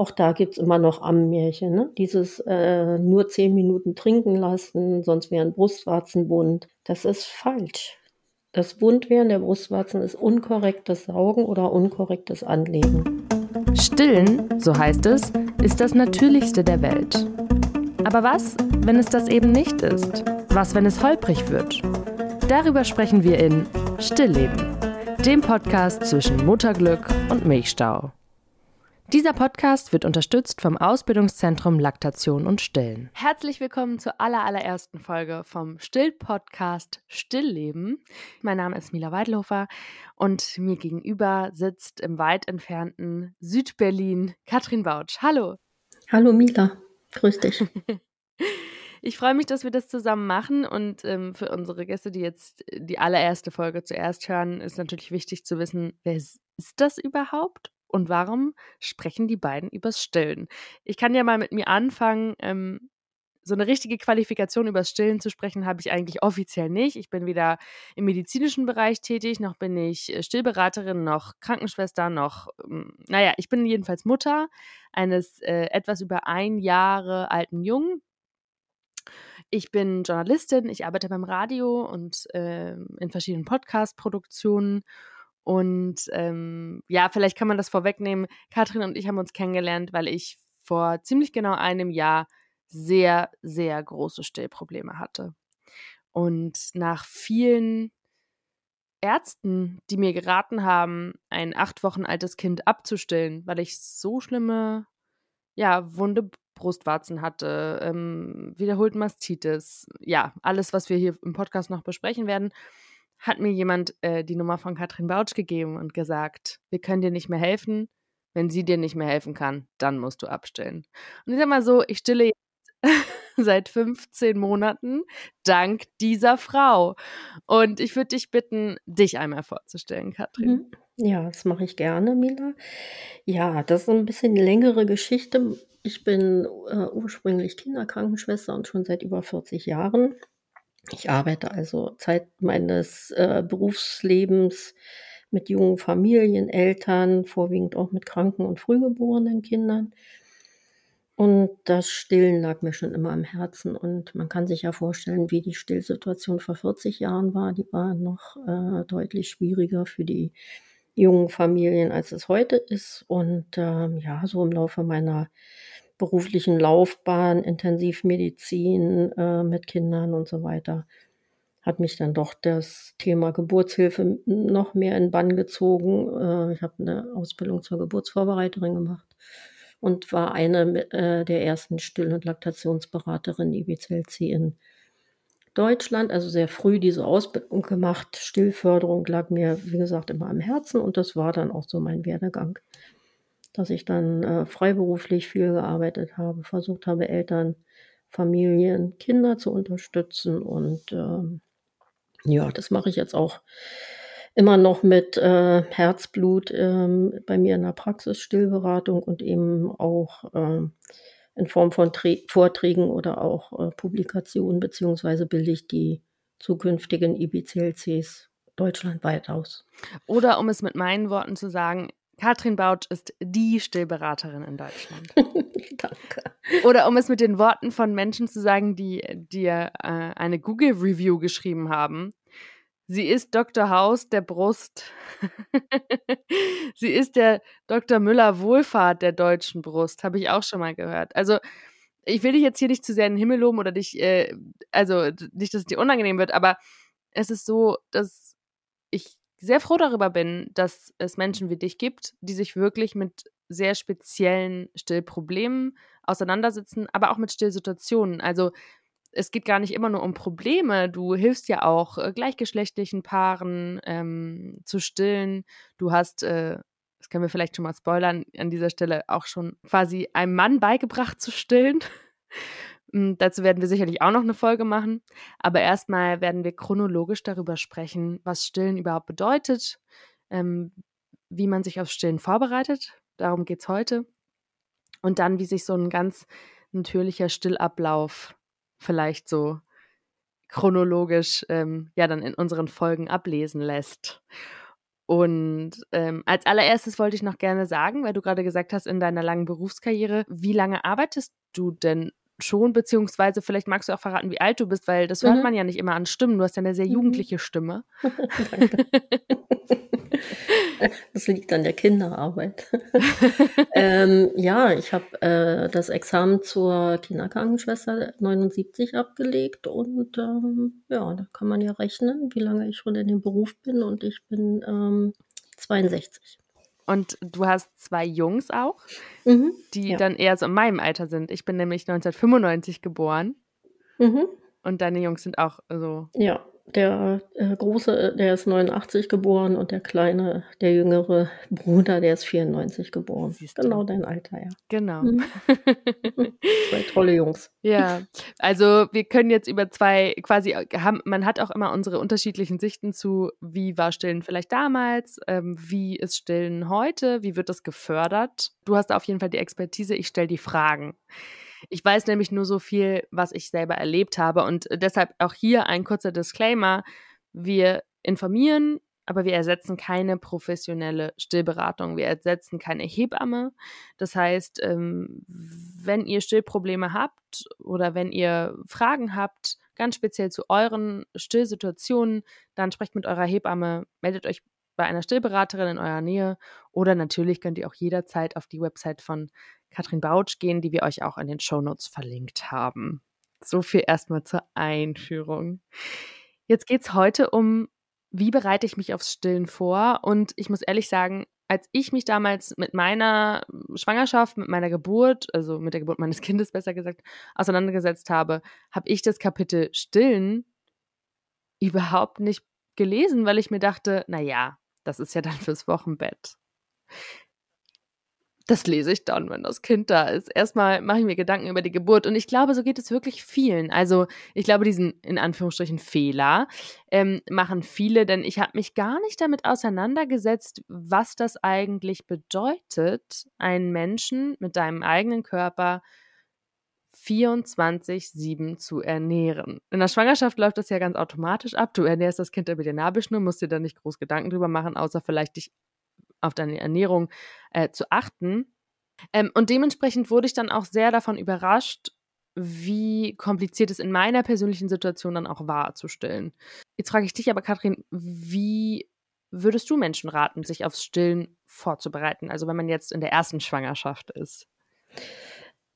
Auch da gibt es immer noch Ammenmärchen. Ne? Dieses äh, nur zehn Minuten trinken lassen, sonst wären Brustwarzen wund. Das ist falsch. Das Wundwerden der Brustwarzen ist unkorrektes Saugen oder unkorrektes Anlegen. Stillen, so heißt es, ist das Natürlichste der Welt. Aber was, wenn es das eben nicht ist? Was, wenn es holprig wird? Darüber sprechen wir in Stillleben, dem Podcast zwischen Mutterglück und Milchstau. Dieser Podcast wird unterstützt vom Ausbildungszentrum Laktation und Stillen. Herzlich willkommen zur allerallerersten Folge vom Still-Podcast Stillleben. Mein Name ist Mila Weidlofer und mir gegenüber sitzt im weit entfernten Südberlin Katrin Bautsch. Hallo. Hallo Mila, grüß dich. Ich freue mich, dass wir das zusammen machen und ähm, für unsere Gäste, die jetzt die allererste Folge zuerst hören, ist natürlich wichtig zu wissen, wer ist das überhaupt und warum sprechen die beiden übers Stillen? Ich kann ja mal mit mir anfangen. Ähm, so eine richtige Qualifikation übers Stillen zu sprechen, habe ich eigentlich offiziell nicht. Ich bin weder im medizinischen Bereich tätig, noch bin ich äh, Stillberaterin, noch Krankenschwester, noch, ähm, naja, ich bin jedenfalls Mutter eines äh, etwas über ein Jahre alten Jungen. Ich bin Journalistin, ich arbeite beim Radio und äh, in verschiedenen Podcast-Produktionen und ähm, ja, vielleicht kann man das vorwegnehmen. Katrin und ich haben uns kennengelernt, weil ich vor ziemlich genau einem Jahr sehr, sehr große Stillprobleme hatte. Und nach vielen Ärzten, die mir geraten haben, ein acht Wochen altes Kind abzustillen, weil ich so schlimme, ja, wunde Brustwarzen hatte, ähm, wiederholt Mastitis, ja, alles, was wir hier im Podcast noch besprechen werden, hat mir jemand äh, die Nummer von Katrin Bautsch gegeben und gesagt, wir können dir nicht mehr helfen. Wenn sie dir nicht mehr helfen kann, dann musst du abstillen. Und ich sag mal so, ich stille jetzt seit 15 Monaten dank dieser Frau. Und ich würde dich bitten, dich einmal vorzustellen, Katrin. Mhm. Ja, das mache ich gerne, Mila. Ja, das ist ein bisschen längere Geschichte. Ich bin äh, ursprünglich Kinderkrankenschwester und schon seit über 40 Jahren ich arbeite also Zeit meines äh, Berufslebens mit jungen Familien, Eltern, vorwiegend auch mit kranken und frühgeborenen Kindern. Und das Stillen lag mir schon immer am Herzen. Und man kann sich ja vorstellen, wie die Stillsituation vor 40 Jahren war. Die war noch äh, deutlich schwieriger für die jungen Familien, als es heute ist. Und ähm, ja, so im Laufe meiner beruflichen Laufbahn, Intensivmedizin äh, mit Kindern und so weiter, hat mich dann doch das Thema Geburtshilfe noch mehr in Bann gezogen. Äh, ich habe eine Ausbildung zur Geburtsvorbereiterin gemacht und war eine äh, der ersten Still- und Laktationsberaterinnen IBCLC in Deutschland, also sehr früh diese Ausbildung gemacht. Stillförderung lag mir, wie gesagt, immer am Herzen und das war dann auch so mein Werdegang dass ich dann äh, freiberuflich viel gearbeitet habe, versucht habe, Eltern, Familien, Kinder zu unterstützen. Und ähm, ja, das mache ich jetzt auch immer noch mit äh, Herzblut ähm, bei mir in der Praxis, Stillberatung und eben auch äh, in Form von Tre Vorträgen oder auch äh, Publikationen, beziehungsweise bilde ich die zukünftigen IBCLCs deutschlandweit aus. Oder um es mit meinen Worten zu sagen, Katrin Bautsch ist die Stillberaterin in Deutschland. Danke. Oder um es mit den Worten von Menschen zu sagen, die dir äh, eine Google-Review geschrieben haben. Sie ist Dr. Haus der Brust. Sie ist der Dr. Müller Wohlfahrt der deutschen Brust, habe ich auch schon mal gehört. Also, ich will dich jetzt hier nicht zu sehr in den Himmel loben oder dich, äh, also nicht, dass es dir unangenehm wird, aber es ist so, dass ich sehr froh darüber bin, dass es Menschen wie dich gibt, die sich wirklich mit sehr speziellen Stillproblemen auseinandersetzen, aber auch mit Stillsituationen. Also es geht gar nicht immer nur um Probleme. Du hilfst ja auch äh, gleichgeschlechtlichen Paaren ähm, zu stillen. Du hast, äh, das können wir vielleicht schon mal spoilern, an dieser Stelle auch schon quasi einem Mann beigebracht zu stillen. Hm, dazu werden wir sicherlich auch noch eine Folge machen. Aber erstmal werden wir chronologisch darüber sprechen, was Stillen überhaupt bedeutet, ähm, wie man sich aufs Stillen vorbereitet. Darum geht es heute. Und dann, wie sich so ein ganz natürlicher Stillablauf vielleicht so chronologisch ähm, ja dann in unseren Folgen ablesen lässt. Und ähm, als allererstes wollte ich noch gerne sagen, weil du gerade gesagt hast, in deiner langen Berufskarriere, wie lange arbeitest du denn schon, beziehungsweise vielleicht magst du auch verraten, wie alt du bist, weil das hört mhm. man ja nicht immer an Stimmen. Du hast ja eine sehr mhm. jugendliche Stimme. Danke. Das liegt an der Kinderarbeit. ähm, ja, ich habe äh, das Examen zur Kinderkrankenschwester 79 abgelegt und ähm, ja, da kann man ja rechnen, wie lange ich schon in dem Beruf bin und ich bin ähm, 62. Und du hast zwei Jungs auch, mhm, die ja. dann eher so in meinem Alter sind. Ich bin nämlich 1995 geboren. Mhm. Und deine Jungs sind auch so. Ja, der äh, Große, der ist 89 geboren und der Kleine, der jüngere Bruder, der ist 94 geboren. Genau dein Alter, ja. Genau. Mhm. zwei tolle Jungs. Ja, also wir können jetzt über zwei quasi haben, man hat auch immer unsere unterschiedlichen Sichten zu, wie war Stillen vielleicht damals, ähm, wie ist Stillen heute, wie wird das gefördert. Du hast auf jeden Fall die Expertise, ich stelle die Fragen. Ich weiß nämlich nur so viel, was ich selber erlebt habe. Und deshalb auch hier ein kurzer Disclaimer. Wir informieren, aber wir ersetzen keine professionelle Stillberatung. Wir ersetzen keine Hebamme. Das heißt, ähm, wenn ihr Stillprobleme habt oder wenn ihr Fragen habt, ganz speziell zu euren Stillsituationen, dann sprecht mit eurer Hebamme, meldet euch bei einer Stillberaterin in eurer Nähe oder natürlich könnt ihr auch jederzeit auf die Website von Katrin Bautsch gehen, die wir euch auch in den Shownotes verlinkt haben. So viel erstmal zur Einführung. Jetzt geht es heute um, wie bereite ich mich aufs Stillen vor? Und ich muss ehrlich sagen, als ich mich damals mit meiner Schwangerschaft, mit meiner Geburt, also mit der Geburt meines Kindes besser gesagt, auseinandergesetzt habe, habe ich das Kapitel Stillen überhaupt nicht gelesen, weil ich mir dachte, naja, das ist ja dann fürs Wochenbett das lese ich dann, wenn das Kind da ist. Erstmal mache ich mir Gedanken über die Geburt und ich glaube, so geht es wirklich vielen. Also ich glaube, diesen in Anführungsstrichen Fehler ähm, machen viele, denn ich habe mich gar nicht damit auseinandergesetzt, was das eigentlich bedeutet, einen Menschen mit deinem eigenen Körper 24-7 zu ernähren. In der Schwangerschaft läuft das ja ganz automatisch ab. Du ernährst das Kind über die Nabelschnur, musst dir da nicht groß Gedanken drüber machen, außer vielleicht dich auf deine Ernährung äh, zu achten. Ähm, und dementsprechend wurde ich dann auch sehr davon überrascht, wie kompliziert es in meiner persönlichen Situation dann auch war zu stillen. Jetzt frage ich dich aber, Katrin, wie würdest du Menschen raten, sich aufs Stillen vorzubereiten? Also wenn man jetzt in der ersten Schwangerschaft ist.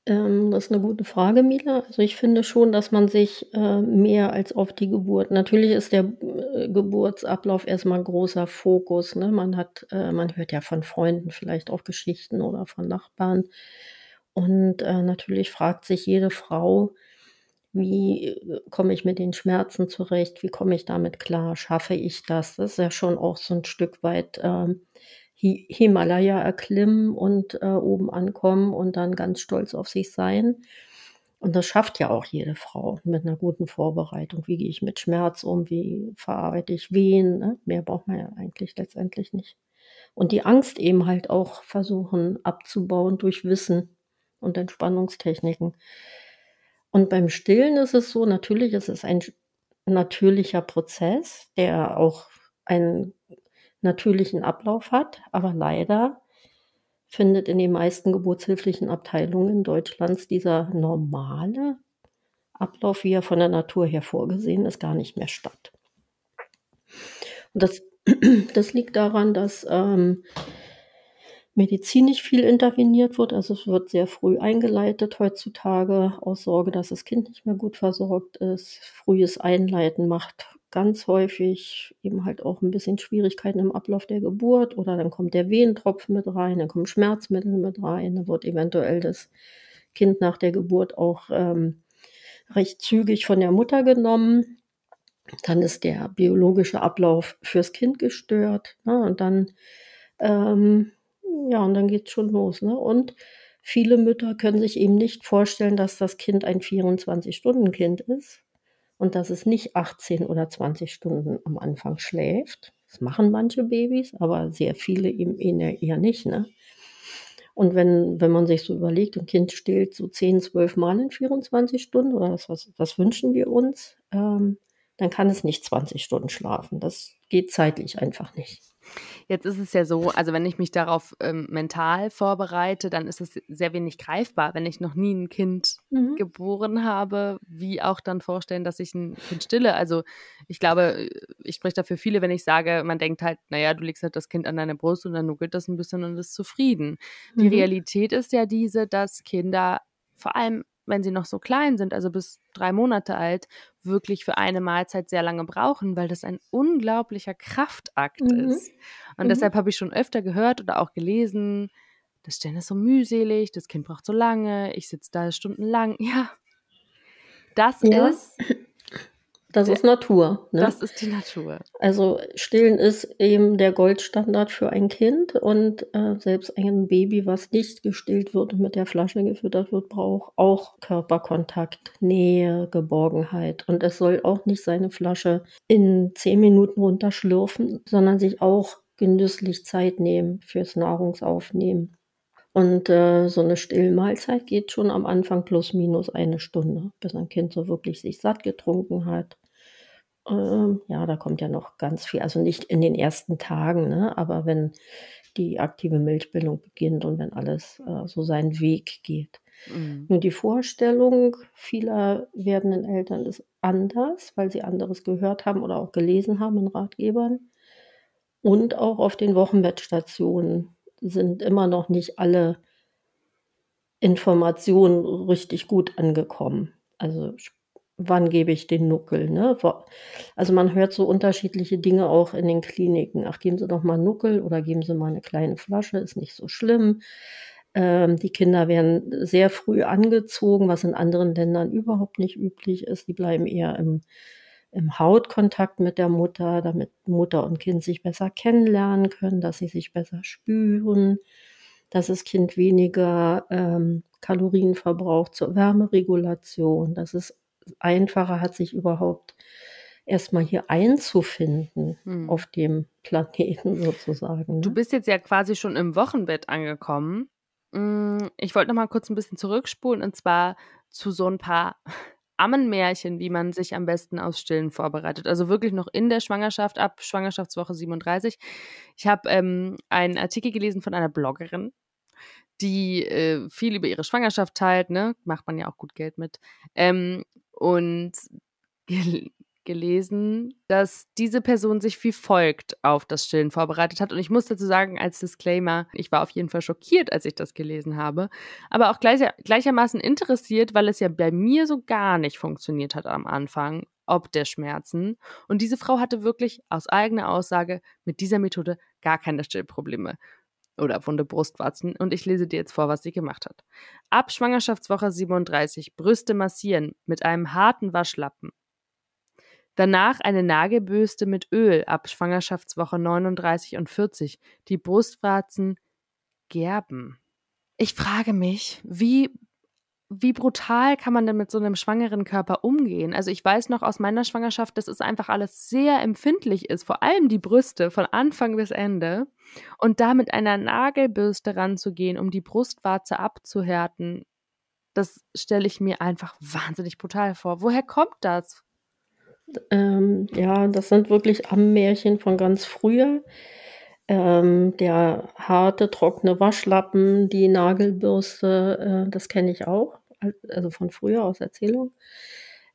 Ähm, das ist eine gute Frage, Mila. Also ich finde schon, dass man sich äh, mehr als auf die Geburt natürlich ist der äh, Geburtsablauf erstmal 'n großer Fokus, ne? Man hat äh, man hört ja von Freunden vielleicht auch Geschichten oder von Nachbarn. Und, äh, natürlich fragt sich jede Frau: „Wie, äh, komme ich mit den Schmerzen zurecht? Wie komme ich damit klar? Schaffe ich das?“ Das ist ja schon auch so ein Stück weit, ähm Himalaya erklimmen und äh, oben ankommen und dann ganz stolz auf sich sein. Und das schafft ja auch jede Frau mit einer guten Vorbereitung. Wie gehe ich mit Schmerz um? Wie verarbeite ich Wehen? Ne? Mehr braucht man ja eigentlich letztendlich nicht. Und die Angst eben halt auch versuchen abzubauen durch Wissen und Entspannungstechniken. Und beim Stillen ist es so, natürlich ist es ein natürlicher Prozess, der auch einen natürlichen Ablauf hat, aber leider findet in den meisten geburtshilflichen Abteilungen Deutschlands dieser normale Ablauf, wie er von der Natur her vorgesehen ist, gar nicht mehr statt. Und das, das liegt daran, dass ähm, medizinisch viel interveniert wird. Also es wird sehr früh eingeleitet heutzutage aus Sorge, dass das Kind nicht mehr gut versorgt ist. Frühes Einleiten macht ganz häufig eben halt auch ein bisschen Schwierigkeiten im Ablauf der Geburt oder dann kommt der Wehentropfen mit rein, dann kommen Schmerzmittel mit rein, dann wird eventuell das Kind nach der Geburt auch ähm, recht zügig von der Mutter genommen. Dann ist der biologische Ablauf fürs Kind gestört. Ne? Und dann, ähm, ja, und dann geht's schon los. Ne? Und viele Mütter können sich eben nicht vorstellen, dass das Kind ein 24-Stunden-Kind ist und dass es nicht 18 oder 20 Stunden am Anfang schläft. Das machen manche Babys, aber sehr viele eben eher nicht. Ne? Und wenn, wenn man sich so überlegt, ein Kind stillt so 10, 12 Mal in 24 Stunden, oder das, was, das wünschen wir uns, ähm, dann kann es nicht 20 Stunden schlafen. Das geht zeitlich einfach nicht. Jetzt ist es ja so, also wenn ich mich darauf ähm, mental vorbereite, dann ist es sehr wenig greifbar, wenn ich noch nie ein Kind mhm. geboren habe, wie auch dann vorstellen, dass ich ein Kind stille. Also ich glaube, ich spreche dafür viele, wenn ich sage, man denkt halt, naja, du legst halt das Kind an deine Brust und dann nuckelt das ein bisschen und ist zufrieden. Die mhm. Realität ist ja diese, dass Kinder vor allem wenn sie noch so klein sind, also bis drei Monate alt, wirklich für eine Mahlzeit sehr lange brauchen, weil das ein unglaublicher Kraftakt mhm. ist. Und mhm. deshalb habe ich schon öfter gehört oder auch gelesen, das Stillen ist so mühselig, das Kind braucht so lange, ich sitze da stundenlang. Ja, das ja. ist das ist Natur. Ne? Das ist die Natur. Also Stillen ist eben der Goldstandard für ein Kind und äh, selbst ein Baby, was nicht gestillt wird und mit der Flasche gefüttert wird, braucht auch Körperkontakt, Nähe, Geborgenheit. Und es soll auch nicht seine Flasche in zehn Minuten runterschlürfen, sondern sich auch genüsslich Zeit nehmen fürs Nahrungsaufnehmen. Und äh, so eine Stillmahlzeit geht schon am Anfang plus minus eine Stunde, bis ein Kind so wirklich sich satt getrunken hat ähm, ja, da kommt ja noch ganz viel, also nicht in den ersten Tagen, ne, aber wenn die aktive Milchbildung beginnt und wenn alles äh, so seinen Weg geht. Mhm. Nur die Vorstellung vieler werdenden Eltern ist anders, weil sie anderes gehört haben oder auch gelesen haben in Ratgebern. Und auch auf den Wochenbettstationen sind immer noch nicht alle Informationen richtig gut angekommen. Also wann gebe ich den Nuckel. Ne? Also man hört so unterschiedliche Dinge auch in den Kliniken. Ach, geben Sie doch mal Nuckel oder geben Sie mal eine kleine Flasche, ist nicht so schlimm. Ähm, die Kinder werden sehr früh angezogen, was in anderen Ländern überhaupt nicht üblich ist. Die bleiben eher im, im Hautkontakt mit der Mutter, damit Mutter und Kind sich besser kennenlernen können, dass sie sich besser spüren, dass das Kind weniger ähm, Kalorien verbraucht zur Wärmeregulation, dass es einfacher hat, sich überhaupt erstmal hier einzufinden hm. auf dem Planeten sozusagen. Ne? Du bist jetzt ja quasi schon im Wochenbett angekommen. Hm, ich wollte noch mal kurz ein bisschen zurückspulen und zwar zu so ein paar Ammenmärchen, wie man sich am besten aus Stillen vorbereitet. Also wirklich noch in der Schwangerschaft, ab Schwangerschaftswoche 37. Ich habe ähm, einen Artikel gelesen von einer Bloggerin, die äh, viel über ihre Schwangerschaft teilt, ne? Macht man ja auch gut Geld mit. Ähm, und gel gelesen, dass diese Person sich wie folgt auf das Stillen vorbereitet hat. Und ich muss dazu sagen, als Disclaimer, ich war auf jeden Fall schockiert, als ich das gelesen habe, aber auch gleich, gleichermaßen interessiert, weil es ja bei mir so gar nicht funktioniert hat am Anfang, ob der Schmerzen. Und diese Frau hatte wirklich aus eigener Aussage mit dieser Methode gar keine Stillprobleme oder wunde Brustwarzen und ich lese dir jetzt vor, was sie gemacht hat. Ab Schwangerschaftswoche 37 Brüste massieren mit einem harten Waschlappen. Danach eine Nagelbürste mit Öl ab Schwangerschaftswoche 39 und 40. Die Brustwarzen gerben. Ich frage mich, wie wie brutal kann man denn mit so einem schwangeren Körper umgehen? Also ich weiß noch aus meiner Schwangerschaft, dass es einfach alles sehr empfindlich ist, vor allem die Brüste von Anfang bis Ende. Und da mit einer Nagelbürste ranzugehen, um die Brustwarze abzuhärten, das stelle ich mir einfach wahnsinnig brutal vor. Woher kommt das? Ähm, ja, das sind wirklich Ammärchen von ganz früher. Ähm, der harte, trockene Waschlappen, die Nagelbürste, äh, das kenne ich auch, also von früher aus Erzählung.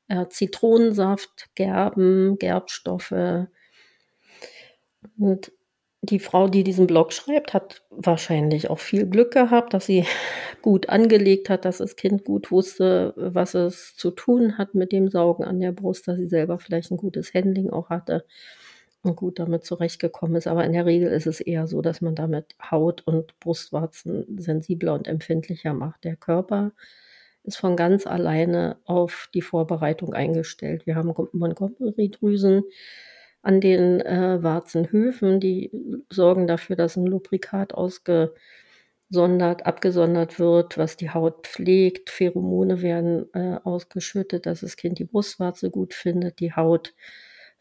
Äh, Zitronensaft, Gerben, Gerbstoffe. Und die Frau, die diesen Blog schreibt, hat wahrscheinlich auch viel Glück gehabt, dass sie gut angelegt hat, dass das Kind gut wusste, was es zu tun hat mit dem Saugen an der Brust, dass sie selber vielleicht ein gutes Handling auch hatte gut damit zurechtgekommen ist. Aber in der Regel ist es eher so, dass man damit Haut und Brustwarzen sensibler und empfindlicher macht. Der Körper ist von ganz alleine auf die Vorbereitung eingestellt. Wir haben Montgomery-Drüsen an den äh, Warzenhöfen, die sorgen dafür, dass ein Lubrikat ausgesondert, abgesondert wird, was die Haut pflegt. Pheromone werden äh, ausgeschüttet, dass das Kind die Brustwarze gut findet. Die Haut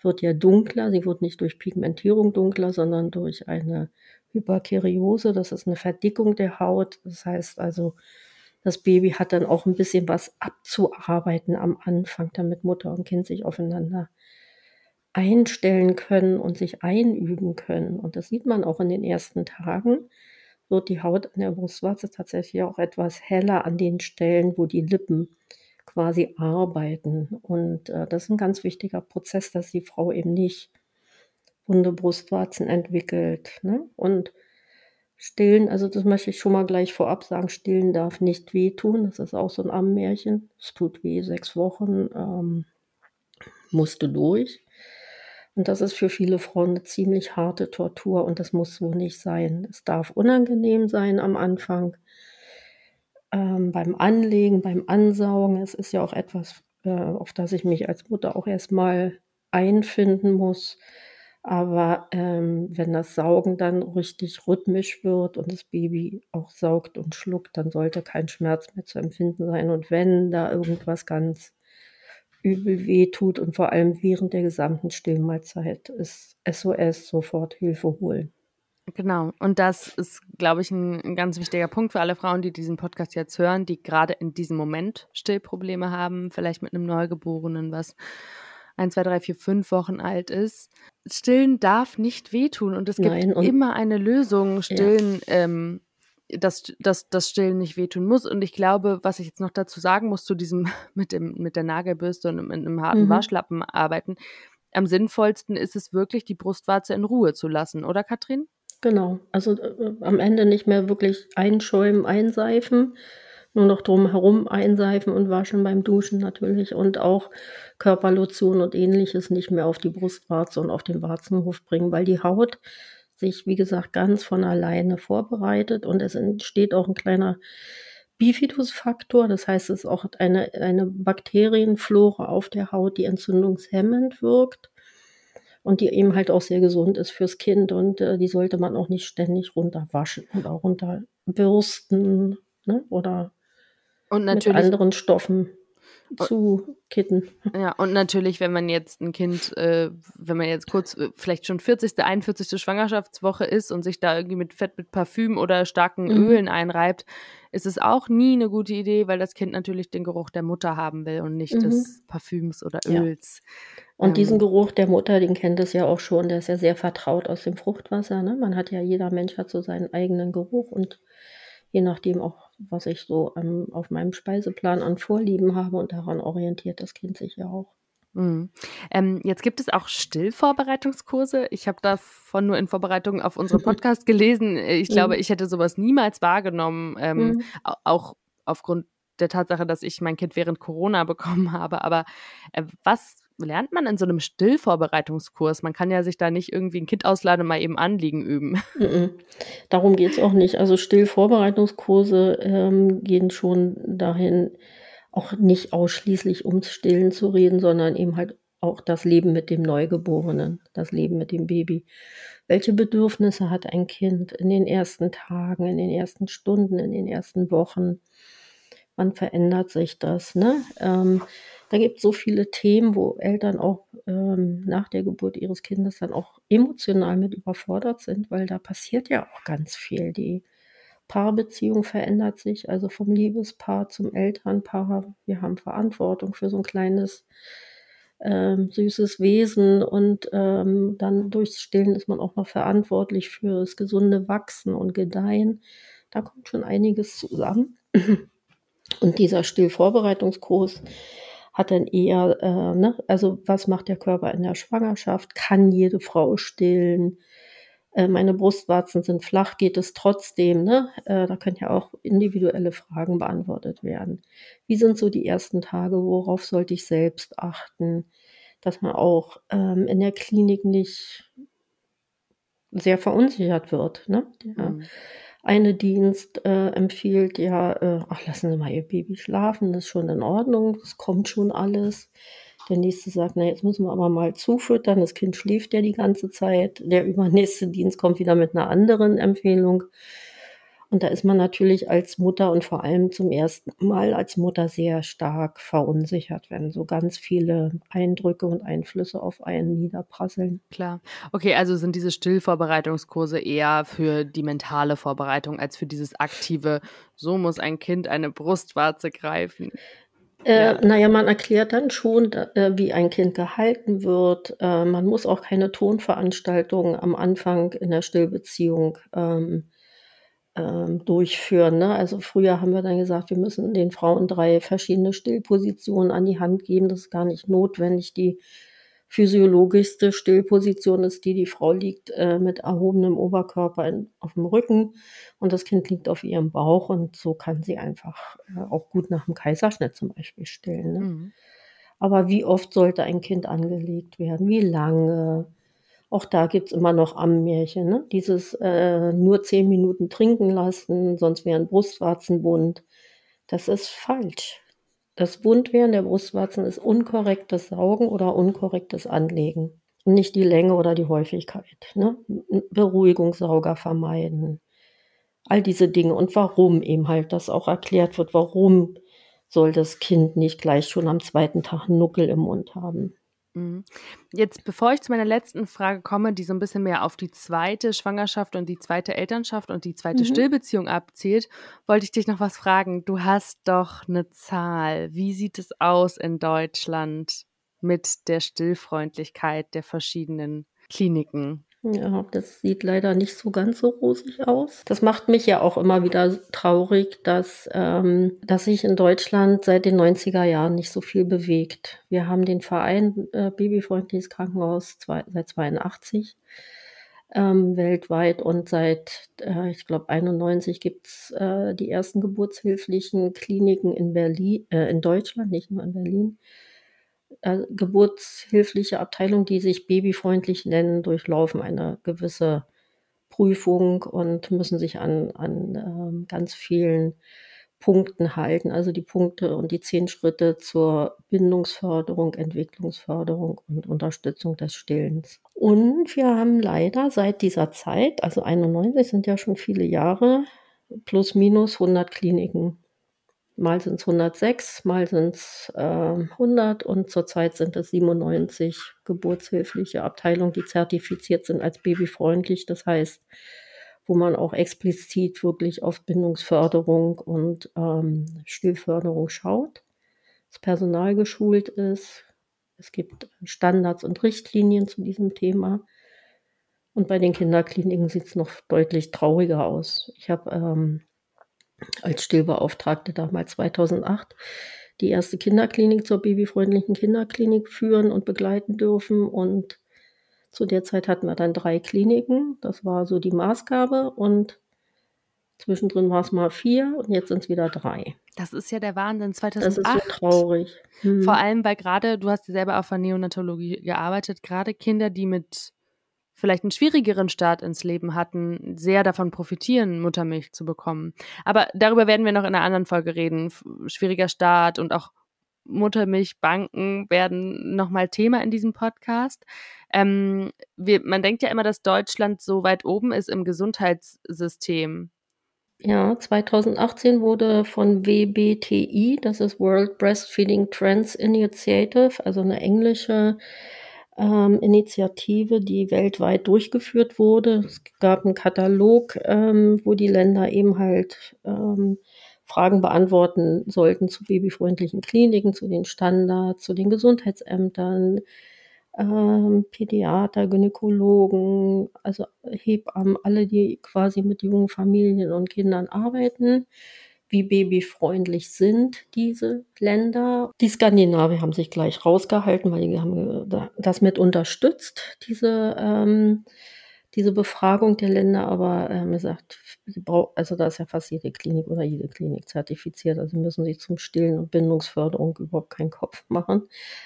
wird ja dunkler. Sie wird nicht durch Pigmentierung dunkler, sondern durch eine Hyperkeriose. Das ist eine Verdickung der Haut. Das heißt also, das Baby hat dann auch ein bisschen was abzuarbeiten am Anfang, damit Mutter und Kind sich aufeinander einstellen können und sich einüben können. Und das sieht man auch in den ersten Tagen, wird die Haut an der Brustwarze tatsächlich auch etwas heller an den Stellen, wo die Lippen quasi arbeiten. Und äh, das ist ein ganz wichtiger Prozess, dass die Frau eben nicht runde Brustwarzen entwickelt. Ne? Und Stillen, also das möchte ich schon mal gleich vorab sagen, Stillen darf nicht wehtun. Das ist auch so ein Ammenmärchen. Es tut weh, sechs Wochen ähm, musste durch. Und das ist für viele Frauen eine ziemlich harte Tortur und das muss so nicht sein. Es darf unangenehm sein am Anfang, ähm, beim Anlegen, beim Ansaugen. Es ist ja auch etwas, äh, auf das ich mich als Mutter auch erstmal einfinden muss. Aber ähm, wenn das Saugen dann richtig rhythmisch wird und das Baby auch saugt und schluckt, dann sollte kein Schmerz mehr zu empfinden sein. Und wenn da irgendwas ganz übel weh tut und vor allem während der gesamten Stillmahlzeit ist SOS sofort Hilfe holen. Genau. Und das ist, glaube ich, ein, ein, ganz wichtiger Punkt für alle Frauen, die diesen Podcast jetzt hören, die gerade in diesem Moment Stillprobleme haben, vielleicht mit einem Neugeborenen, was ein, zwei, drei, vier, fünf Wochen alt ist. Stillen darf nicht wehtun und es gibt Nein, und immer eine Lösung, Stillen, ja. ähm, dass, dass das Stillen nicht wehtun muss. Und ich glaube, was ich jetzt noch dazu sagen muss, zu diesem mit, dem, mit der Nagelbürste und mit einem harten mhm. Waschlappen arbeiten, am sinnvollsten ist es wirklich, die Brustwarze in Ruhe zu lassen, oder Katrin? Genau, also äh, am Ende nicht mehr wirklich einschäumen, einseifen, nur noch drumherum einseifen und waschen beim Duschen natürlich und auch Körperlotion und ähnliches nicht mehr auf die Brustwarze und auf den Warzenhof bringen, weil die Haut sich, wie gesagt, ganz von alleine vorbereitet und es entsteht auch ein kleiner Bifidusfaktor, das heißt, es ist auch eine, eine Bakterienflora auf der Haut, die entzündungshemmend wirkt und die eben halt auch sehr gesund ist fürs Kind und äh, die sollte man auch nicht ständig runterwaschen oder runterbürsten ne? oder und mit anderen Stoffen zu kitten. Ja, und natürlich, wenn man jetzt ein Kind, äh, wenn man jetzt kurz, äh, vielleicht schon 40., 41. Schwangerschaftswoche ist und sich da irgendwie mit Fett, mit Parfüm oder starken mhm. Ölen einreibt, ist es auch nie eine gute Idee, weil das Kind natürlich den Geruch der Mutter haben will und nicht mhm. des Parfüms oder Öls. Ja. Und ähm, diesen Geruch der Mutter, den kennt es ja auch schon, der ist ja sehr vertraut aus dem Fruchtwasser. Ne? Man hat ja, jeder Mensch hat so seinen eigenen Geruch und je nachdem auch, was ich so ähm, auf meinem Speiseplan an Vorlieben habe und daran orientiert das Kind sich ja auch. Mhm. Ähm, jetzt gibt es auch Stillvorbereitungskurse. Ich habe davon nur in Vorbereitung auf unseren Podcast gelesen. Ich glaube, mhm. ich hätte sowas niemals wahrgenommen, ähm, mhm. auch aufgrund der Tatsache, dass ich mein Kind während Corona bekommen habe. Aber äh, was lernt man in so einem Stillvorbereitungskurs? Man kann ja sich da nicht irgendwie ein Kind ausladen und mal eben Anliegen üben. Darum geht es auch nicht. Also Stillvorbereitungskurse ähm, gehen schon dahin, auch nicht ausschließlich ums Stillen zu reden, sondern eben halt auch das Leben mit dem Neugeborenen, das Leben mit dem Baby. Welche Bedürfnisse hat ein Kind in den ersten Tagen, in den ersten Stunden, in den ersten Wochen? Wann verändert sich das? Ne? Ähm, da gibt es so viele Themen, wo Eltern auch ähm, nach der Geburt ihres Kindes dann auch emotional mit überfordert sind, weil da passiert ja auch ganz viel. Die Paarbeziehung verändert sich, also vom Liebespaar zum Elternpaar. Wir haben Verantwortung für so ein kleines ähm, süßes Wesen und ähm, dann durchs Stillen ist man auch noch verantwortlich für das gesunde Wachsen und Gedeihen. Da kommt schon einiges zusammen. Und dieser Stillvorbereitungskurs hat dann eher, äh, ne, also was macht der Körper in der Schwangerschaft? Kann jede Frau stillen? Äh, meine Brustwarzen sind flach, geht es trotzdem? Ne? Äh, da können ja auch individuelle Fragen beantwortet werden. Wie sind so die ersten Tage? Worauf sollte ich selbst achten? Dass man auch ähm, in der Klinik nicht sehr verunsichert wird. Ne? Der, mhm eine Dienst äh, empfiehlt, ja, äh, ach, lassen Sie mal Ihr Baby schlafen, das ist schon in Ordnung, es kommt schon alles. Der nächste sagt, na, jetzt müssen wir aber mal zufüttern, das Kind schläft ja die ganze Zeit. Der übernächste Dienst kommt wieder mit einer anderen Empfehlung. Und da ist man natürlich als Mutter und vor allem zum ersten Mal als Mutter sehr stark verunsichert, wenn so ganz viele Eindrücke und Einflüsse auf einen niederprasseln. Klar. Okay, also sind diese Stillvorbereitungskurse eher für die mentale Vorbereitung als für dieses aktive, so muss ein Kind eine Brustwarze greifen. Äh, ja. Naja, man erklärt dann schon, äh, wie ein Kind gehalten wird. Äh, man muss auch keine Tonveranstaltungen am Anfang in der Stillbeziehung ähm, ähm, durchführen. Ne? Also früher haben wir dann gesagt, wir müssen den Frauen drei verschiedene Stillpositionen an die Hand geben. Das ist gar nicht notwendig. Die physiologischste Stillposition ist die, die Frau liegt äh, mit erhobenem Oberkörper in, auf dem Rücken und das Kind liegt auf ihrem Bauch und so kann sie einfach äh, auch gut nach dem Kaiserschnitt zum Beispiel stillen. Ne? Mhm. Aber wie oft sollte ein Kind angelegt werden? Wie lange? Auch da gibt's immer noch Ammenmärchen. Ne? Dieses äh, nur zehn Minuten trinken lassen, sonst wären Brustwarzen wund. Das ist falsch. Das Wundwehren der Brustwarzen ist unkorrektes Saugen oder unkorrektes Anlegen. Und nicht die Länge oder die Häufigkeit. Ne? Beruhigungssauger vermeiden. All diese Dinge. Und warum eben halt das auch erklärt wird. Warum soll das Kind nicht gleich schon am zweiten Tag einen Nuckel im Mund haben? Mhm. Jetzt, bevor ich zu meiner letzten Frage komme, die so ein bisschen mehr auf die zweite Schwangerschaft und die zweite Elternschaft und die zweite mhm. Stillbeziehung abzielt, wollte ich dich noch was fragen. Du hast doch eine Zahl. Wie sieht es aus in Deutschland mit der Stillfreundlichkeit der verschiedenen Kliniken? Ja, das sieht leider nicht so ganz so rosig aus. Das macht mich ja auch immer wieder traurig, dass, ähm, dass sich in Deutschland seit den 90er Jahren nicht so viel bewegt. Wir haben den Verein äh, Babyfreundliches Krankenhaus zwei, seit 82 ähm, weltweit und seit, äh, ich glaube, 91 gibt's äh, die ersten geburtshilflichen Kliniken in Berlin, äh, in Deutschland, nicht nur in Berlin äh, geburtshilfliche Abteilung, die sich babyfreundlich nennen, durchlaufen eine gewisse Prüfung und müssen sich an, an ähm, ganz vielen Punkten halten, also die Punkte und die zehn Schritte zur Bindungsförderung, Entwicklungsförderung und Unterstützung des Stillens. Und wir haben leider seit dieser Zeit, also 91 sind ja schon viele Jahre, plus minus 100 Kliniken Mal sind es 106, mal sind es äh, 100 und zurzeit sind es 97 geburtshilfliche Abteilungen, die zertifiziert sind als babyfreundlich. Das heißt, wo man auch explizit wirklich auf Bindungsförderung und ähm, Stillförderung schaut. Das Personal geschult ist. Es gibt Standards und Richtlinien zu diesem Thema. Und bei den Kinderkliniken sieht es noch deutlich trauriger aus. Ich habe ähm, als Stillbeauftragte damals 2008 die erste Kinderklinik zur babyfreundlichen Kinderklinik führen und begleiten dürfen. Und zu der Zeit hatten wir dann drei Kliniken. Das war so die Maßgabe. Und zwischendrin war es mal vier und jetzt sind es wieder drei. Das ist ja der Wahnsinn. 2008. Das ist so traurig. Hm. Vor allem, weil gerade, du hast ja selber auf der Neonatologie gearbeitet, gerade Kinder, die mit vielleicht einen schwierigeren Start ins Leben hatten, sehr davon profitieren, Muttermilch zu bekommen. Aber darüber werden wir noch in einer anderen Folge reden. Schwieriger Start und auch Muttermilchbanken werden nochmal Thema in diesem Podcast. Ähm, wir, man denkt ja immer, dass Deutschland so weit oben ist im Gesundheitssystem. Ja, 2018 wurde von WBTI, das ist World Breastfeeding Trends Initiative, also eine englische ähm, Initiative, die weltweit durchgeführt wurde. Es gab einen Katalog, ähm, wo die Länder eben halt ähm, Fragen beantworten sollten zu babyfreundlichen Kliniken, zu den Standards, zu den Gesundheitsämtern, ähm, Pädiater, Gynäkologen, also Hebammen, alle, die quasi mit jungen Familien und Kindern arbeiten wie babyfreundlich sind diese Länder. Die Skandinavier haben sich gleich rausgehalten, weil die haben das mit unterstützt, diese, ähm, diese Befragung der Länder, aber ähm, gesagt, also da ist ja fast jede Klinik oder jede Klinik zertifiziert, also müssen sich zum Stillen und Bindungsförderung überhaupt keinen Kopf machen.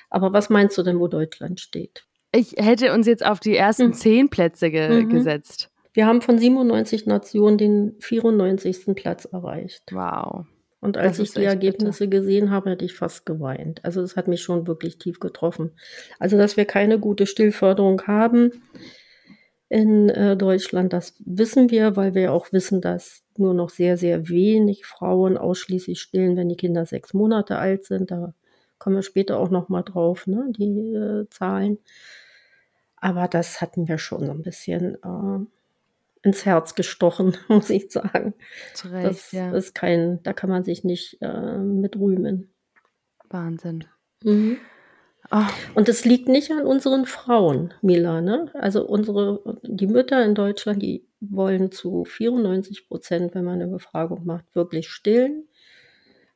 Aber was meinst du denn, wo Deutschland steht? Ich hätte uns jetzt auf die ersten hm. zehn Plätze ge mhm. gesetzt. Wir haben von 97 Nationen den 94. Platz erreicht. Wow. Und als ich die Ergebnisse bitter. gesehen habe, hätte ich fast geweint. Also das hat mich schon wirklich tief getroffen. Also dass wir keine gute Stillförderung haben in äh, Deutschland, das wissen wir, weil wir auch wissen, dass nur noch sehr, sehr wenig Frauen ausschließlich stillen, wenn die Kinder sechs Monate alt sind. Da kommen wir später auch noch mal drauf, ne, die äh, Zahlen. Aber das hatten wir schon so ein bisschen äh, ins Herz gestochen, muss ich sagen. Zu Recht, das ja. ist kein, da kann man sich nicht äh, mit rühmen. Wahnsinn. Mhm. Oh. Und es liegt nicht an unseren Frauen, Mila. Ne? Also unsere, die Mütter in Deutschland, die wollen zu 94 Prozent, wenn man eine Befragung macht, wirklich stillen.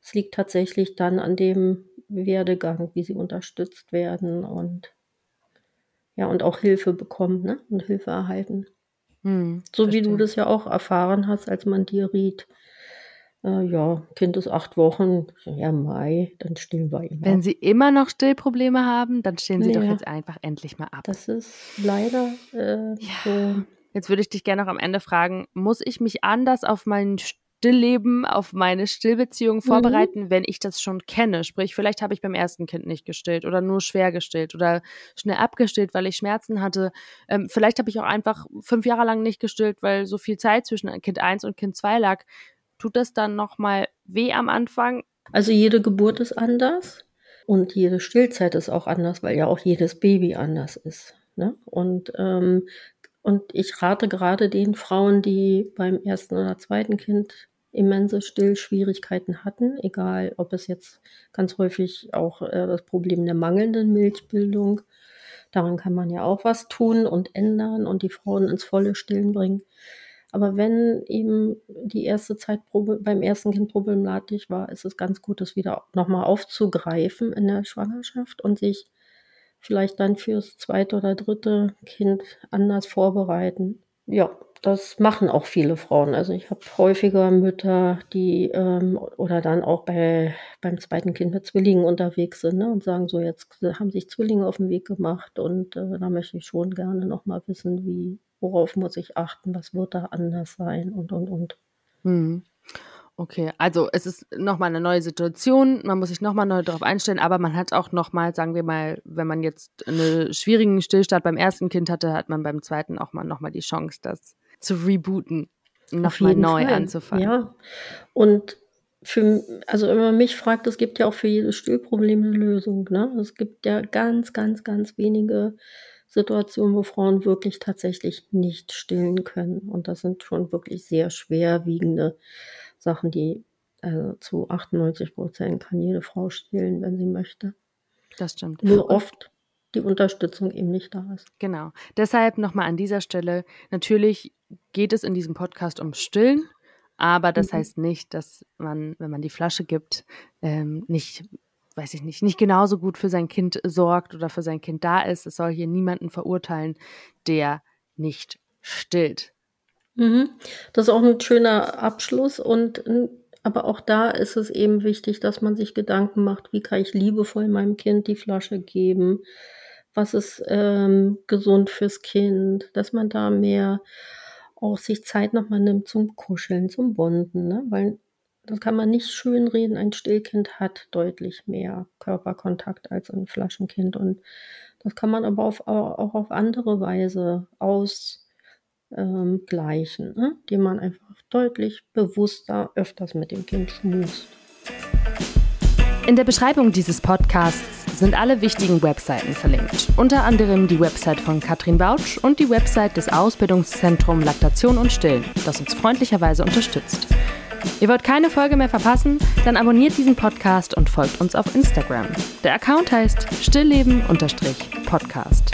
Es liegt tatsächlich dann an dem Werdegang, wie sie unterstützt werden und ja, und auch Hilfe bekommen ne? und Hilfe erhalten. Hm, so verstehe. wie du das ja auch erfahren hast, als man dir riet, äh, ja, Kind ist acht Wochen, ja, Mai, dann stillen wir ihn. Wenn Sie immer noch Stillprobleme haben, dann stillen Sie ja. doch jetzt einfach endlich mal ab. Das ist leider äh, ja. so. Jetzt würde ich dich gerne noch am Ende fragen, muss ich mich anders auf mein Stillleben, auf meine Stillbeziehung mhm. vorbereiten, mhm. wenn ich das schon kenne? Sprich, vielleicht habe ich beim ersten Kind nicht gestillt oder nur schwer gestillt oder schnell abgestillt, weil ich Schmerzen hatte. Ähm, vielleicht habe ich auch einfach fünf Jahre lang nicht gestillt, weil so viel Zeit zwischen Kind 1 und Kind 2 lag. Tut das dann nochmal weh am Anfang? Also jede Geburt ist anders und jede Stillzeit ist auch anders, weil ja auch jedes Baby anders ist. Ne? Und, ähm, und ich rate gerade den Frauen, die beim ersten oder zweiten Kind immense Stillschwierigkeiten hatten, egal ob es jetzt ganz häufig auch äh, das Problem der mangelnden Milchbildung, daran kann man ja auch was tun und ändern und die Frauen ins volle Stillen bringen. Aber wenn eben die erste Zeit beim ersten Kind problematisch war, ist es ganz gut, das wieder nochmal aufzugreifen in der Schwangerschaft und sich vielleicht dann fürs zweite oder dritte Kind anders vorbereiten. Ja, das machen auch viele Frauen. Also ich habe häufiger Mütter, die ähm, oder dann auch bei, beim zweiten Kind mit Zwillingen unterwegs sind ne, und sagen so, jetzt haben sich Zwillinge auf den Weg gemacht und äh, da möchte ich schon gerne nochmal wissen, wie, worauf muss ich achten, was wird da anders sein und, und, und. Hm. Okay, also es ist nochmal eine neue Situation, man muss sich nochmal neu darauf einstellen, aber man hat auch nochmal, sagen wir mal, wenn man jetzt einen schwierigen Stillstand beim ersten Kind hatte, hat man beim zweiten auch mal nochmal die Chance, das zu rebooten, nochmal neu Fall. anzufangen. Ja, und für, also wenn man mich fragt, es gibt ja auch für jedes Stillproblem eine Lösung. Ne? Es gibt ja ganz, ganz, ganz wenige Situationen, wo Frauen wirklich tatsächlich nicht stillen können. Und das sind schon wirklich sehr schwerwiegende Sachen, die also zu 98 Prozent kann jede Frau stillen, wenn sie möchte. Das stimmt. Nur oft die Unterstützung eben nicht da ist. Genau. Deshalb nochmal an dieser Stelle, natürlich geht es in diesem Podcast um Stillen, aber das mhm. heißt nicht, dass man, wenn man die Flasche gibt, ähm, nicht weiß ich nicht, nicht genauso gut für sein Kind sorgt oder für sein Kind da ist. Es soll hier niemanden verurteilen, der nicht stillt. Mhm. Das ist auch ein schöner Abschluss und aber auch da ist es eben wichtig, dass man sich Gedanken macht, wie kann ich liebevoll meinem Kind die Flasche geben, was ist ähm, gesund fürs Kind, dass man da mehr auch sich Zeit nochmal nimmt zum Kuscheln, zum Bonden, ne? weil das kann man nicht schönreden. Ein Stillkind hat deutlich mehr Körperkontakt als ein Flaschenkind. Und das kann man aber auf, auch auf andere Weise ausgleichen, ähm, ne? indem man einfach deutlich bewusster öfters mit dem Kind schmust. In der Beschreibung dieses Podcasts sind alle wichtigen Webseiten verlinkt. Unter anderem die Website von Katrin Bautsch und die Website des Ausbildungszentrums Laktation und Stillen, das uns freundlicherweise unterstützt. Ihr wollt keine Folge mehr verpassen? Dann abonniert diesen Podcast und folgt uns auf Instagram. Der Account heißt stillleben-podcast.